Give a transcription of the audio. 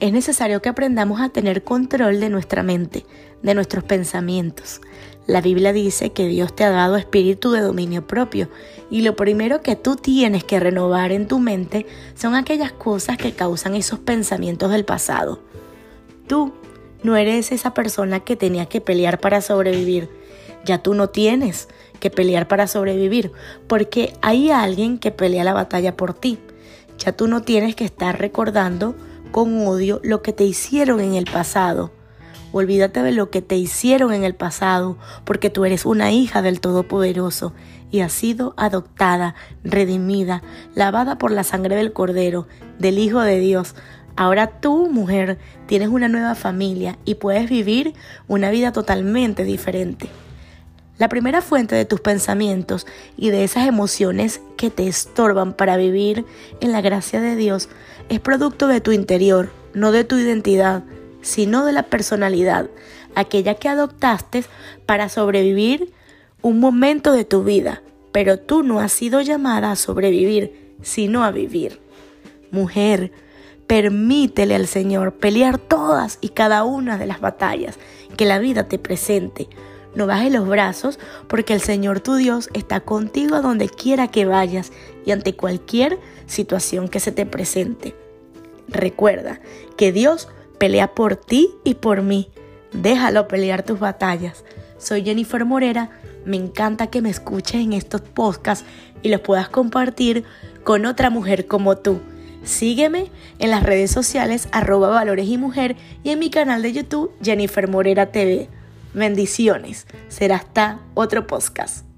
es necesario que aprendamos a tener control de nuestra mente, de nuestros pensamientos. La Biblia dice que Dios te ha dado espíritu de dominio propio y lo primero que tú tienes que renovar en tu mente son aquellas cosas que causan esos pensamientos del pasado. Tú no eres esa persona que tenía que pelear para sobrevivir. Ya tú no tienes que pelear para sobrevivir porque hay alguien que pelea la batalla por ti. Ya tú no tienes que estar recordando con odio lo que te hicieron en el pasado. Olvídate de lo que te hicieron en el pasado, porque tú eres una hija del Todopoderoso y has sido adoptada, redimida, lavada por la sangre del Cordero, del Hijo de Dios. Ahora tú, mujer, tienes una nueva familia y puedes vivir una vida totalmente diferente. La primera fuente de tus pensamientos y de esas emociones que te estorban para vivir en la gracia de Dios es producto de tu interior, no de tu identidad, sino de la personalidad, aquella que adoptaste para sobrevivir un momento de tu vida, pero tú no has sido llamada a sobrevivir, sino a vivir. Mujer, permítele al Señor pelear todas y cada una de las batallas que la vida te presente no bajes los brazos porque el Señor tu Dios está contigo a donde quiera que vayas y ante cualquier situación que se te presente. Recuerda que Dios pelea por ti y por mí. Déjalo pelear tus batallas. Soy Jennifer Morera. Me encanta que me escuches en estos podcasts y los puedas compartir con otra mujer como tú. Sígueme en las redes sociales arroba valores y mujer y en mi canal de YouTube Jennifer Morera TV. Bendiciones. Será hasta otro podcast.